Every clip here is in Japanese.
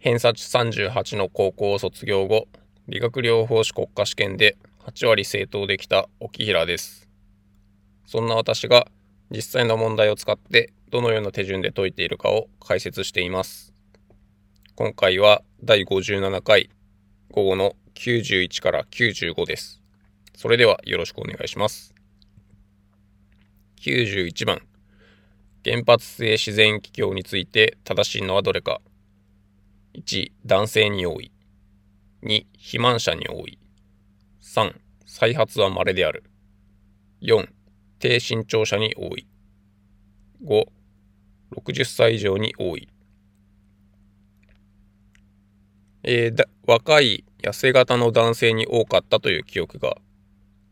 偏差値38の高校を卒業後、理学療法士国家試験で8割正答できた沖平です。そんな私が実際の問題を使ってどのような手順で解いているかを解説しています。今回は第57回午後の91から95です。それではよろしくお願いします。91番原発性自然気境について正しいのはどれか1、男性に多い。2、肥満者に多い。3、再発は稀である。4、低身長者に多い。5、60歳以上に多い。えー、若い痩せ型の男性に多かったという記憶が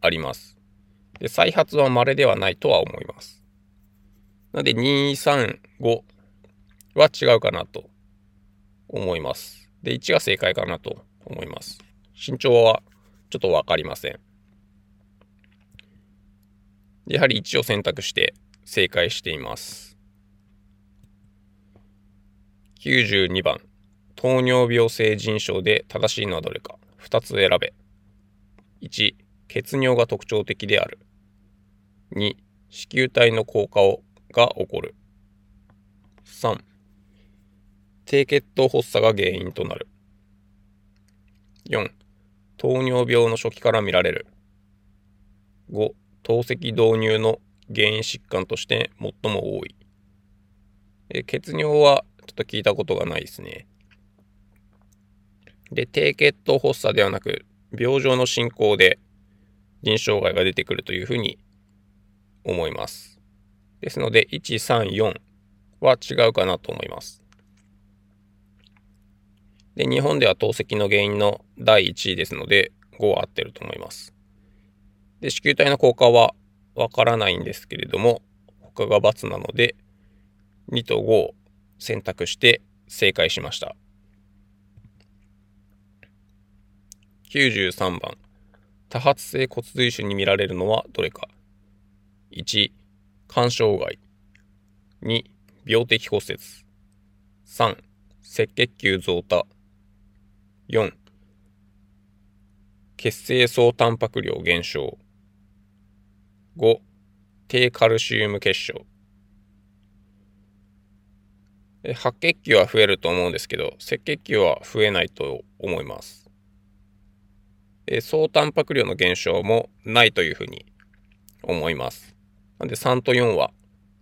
あります。で再発は稀ではないとは思います。なので、2、3、5は違うかなと思います。で、1が正解かなと思います。身長はちょっとわかりません。やはり1を選択して正解しています。92番。糖尿病性腎症で正しいのはどれか。2つ選べ。1、血尿が特徴的である。2、子宮体の硬化をが起こる。3、低血糖発作が原因となる。4、糖尿病の初期から見られる。5、透析導入の原因疾患として最も多い。え血尿はちょっと聞いたことがないですね。で、低血糖発作ではなく、病状の進行で腎障害が出てくるというふうに思います。ですので、1、3、4は違うかなと思います。で、日本では透析の原因の第1位ですので、5は合ってると思います。で、子宮体の効果はわからないんですけれども、他が×なので、2と5を選択して正解しました。93番。多発性骨髄腫に見られるのはどれか。1、肝障害。2、病的骨折。3、赤血球増多。4血清素タンパク量減少。5低カルシウム結晶。白血球は増えると思うんですけど赤血球は増えないと思います。総タンパク量の減少もないというふうに思います。なんで3と4は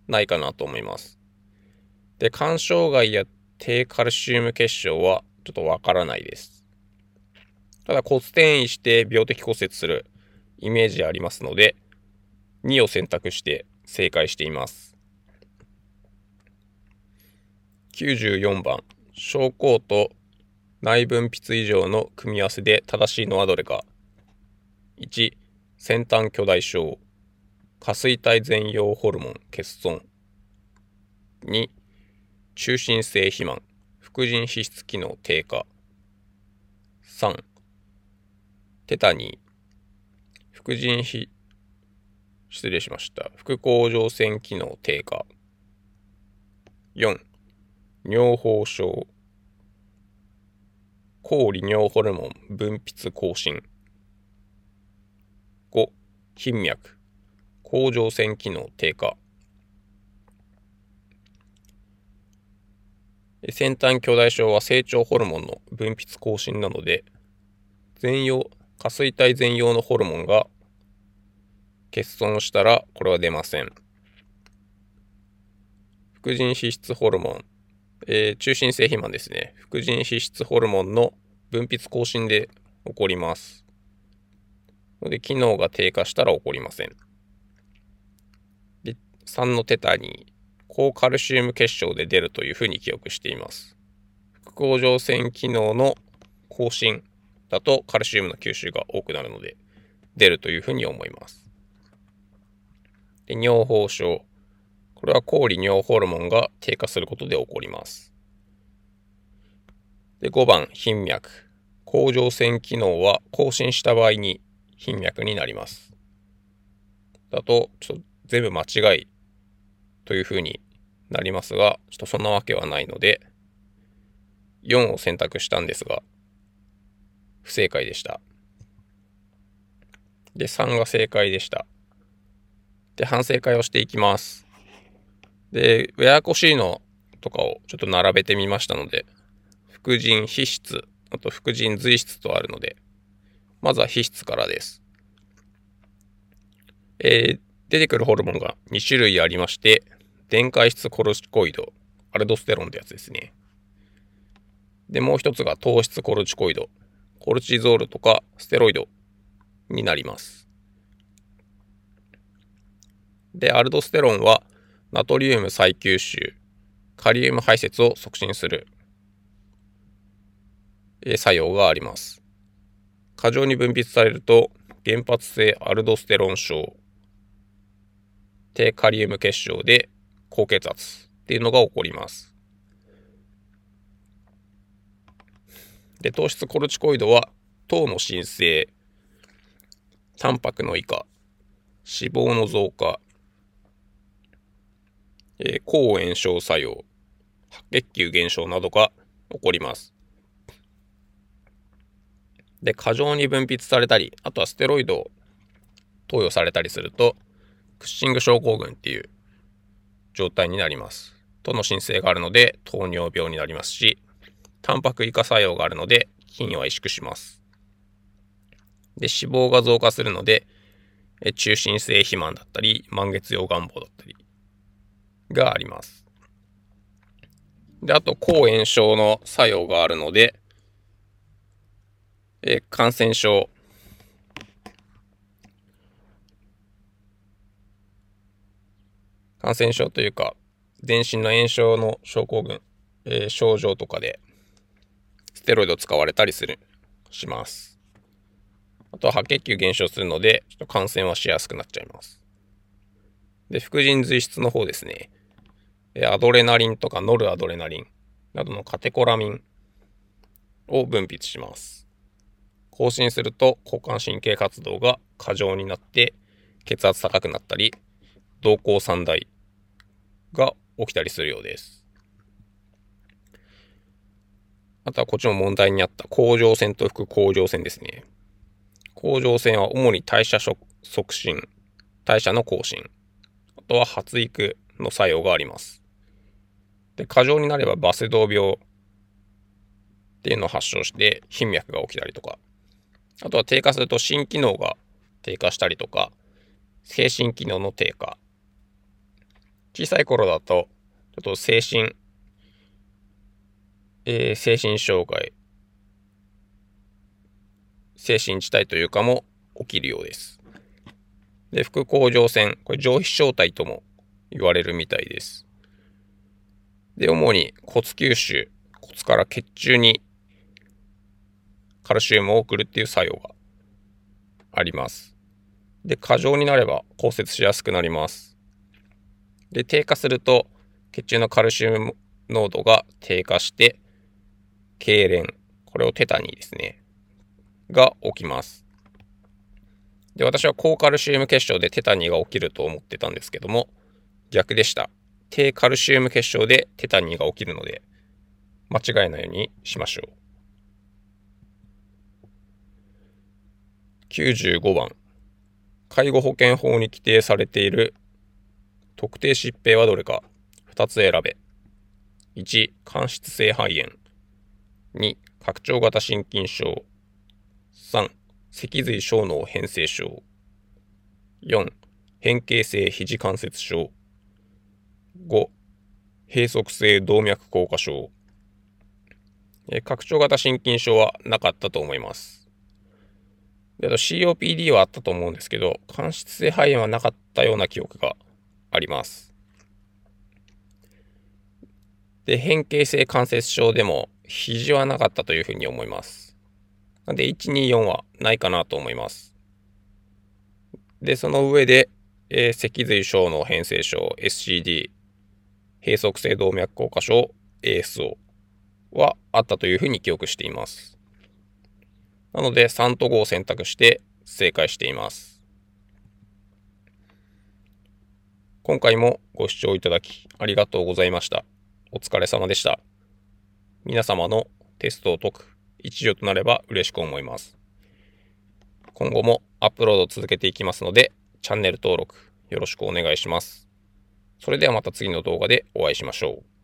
ないかなと思います。で肝障害や低カルシウム結晶はちょっとわからないです。ただ骨転移して病的骨折するイメージありますので、2を選択して正解しています。94番、症候と内分泌異常の組み合わせで正しいのはどれか。1、先端巨大症、下垂体全葉ホルモン欠損。2、中心性肥満、副腎皮質機能低下。3、テタニー、副腎皮、失礼しました。副甲状腺機能低下。4、尿崩症。抗利尿ホルモン分泌更新。5、頻脈。甲状腺機能低下。先端巨大症は成長ホルモンの分泌更新なので、全容下垂体全容のホルモンが欠損したらこれは出ません。副腎皮質ホルモン、えー、中心性肥満ですね。副腎皮質ホルモンの分泌更新で起こります。ので、機能が低下したら起こりません。で、3のテタに高カルシウム結晶で出るというふうに記憶しています。副甲状腺機能の更新だとカルシウムの吸収が多くなるので出るというふうに思います。で尿崩症。これは抗利尿ホルモンが低下することで起こります。で5番、頻脈。甲状腺機能は更新した場合に頻脈になります。だと、ちょっと全部間違いというふうになりますが、ちょっとそんなわけはないので、4を選択したんですが、不正解でした。で、3が正解でした。で、反省会をしていきます。で、ややこしいのとかをちょっと並べてみましたので、副腎皮質、あと副腎髄質とあるので、まずは皮質からです。えー、出てくるホルモンが2種類ありまして、電解質コルチコイド、アルドステロンってやつですね。で、もう一つが糖質コルチコイド、コルチゾールとかステロイドになります。で、アルドステロンはナトリウム再吸収、カリウム排泄を促進する、作用があります。過剰に分泌されると原発性アルドステロン症、低カリウム結晶で高血圧っていうのが起こります。で、糖質コルチコイドは糖の申請、タンパクの以下、脂肪の増加、えー、抗炎症作用、白血球減少などが起こります。で、過剰に分泌されたり、あとはステロイドを投与されたりすると、クッシング症候群っていう状態になります。との申請があるので、糖尿病になりますし、タンパク以下作用があるので、筋は萎縮します。で、脂肪が増加するので、中心性肥満だったり、満月用願望だったりがあります。で、あと、抗炎症の作用があるので、え感染症、感染症というか、全身の炎症の症候群、えー、症状とかで、テロイド使われたりする、します。あとは白血球減少するので、ちょっと感染はしやすくなっちゃいます。で、副腎髄質の方ですね。アドレナリンとかノルアドレナリンなどのカテコラミンを分泌します。更新すると交感神経活動が過剰になって血圧高くなったり、瞳孔散大が起きたりするようです。あとはこっちも問題にあった甲状腺と副甲状腺ですね。甲状腺は主に代謝促進、代謝の更新、あとは発育の作用があります。で、過剰になればバセドウ病っていうのを発症して頻脈が起きたりとか、あとは低下すると心機能が低下したりとか、精神機能の低下。小さい頃だと、ちょっと精神、えー、精神障害、精神地帯というかも起きるようです。で、副甲状腺、これ上皮小体とも言われるみたいです。で、主に骨吸収、骨から血中にカルシウムを送るっていう作用があります。で、過剰になれば骨折しやすくなります。で、低下すると血中のカルシウム濃度が低下して、痙攣、これをテタニーですね、が起きます。で、私は高カルシウム結晶でテタニーが起きると思ってたんですけども、逆でした。低カルシウム結晶でテタニーが起きるので、間違えないようにしましょう。95番。介護保険法に規定されている特定疾病はどれか？2つ選べ。1、間質性肺炎。2、拡張型心筋症。3、脊髄小脳変性症。4、変形性肘関節症。5、閉塞性動脈硬化症。え拡張型心筋症はなかったと思います。で、COPD はあったと思うんですけど、間質性肺炎はなかったような記憶があります。で、変形性関節症でも肘はなかったというふうに思います。なんで、124はないかなと思います。で、その上で、えー、脊髄小脳変性症 SCD 閉塞性動脈硬化症 ASO はあったというふうに記憶しています。なので3と5を選択して正解しています。今回もご視聴いただきありがとうございました。お疲れ様でした。皆様のテストを解く一助となれば嬉しく思います。今後もアップロードを続けていきますので、チャンネル登録よろしくお願いします。それではまた次の動画でお会いしましょう。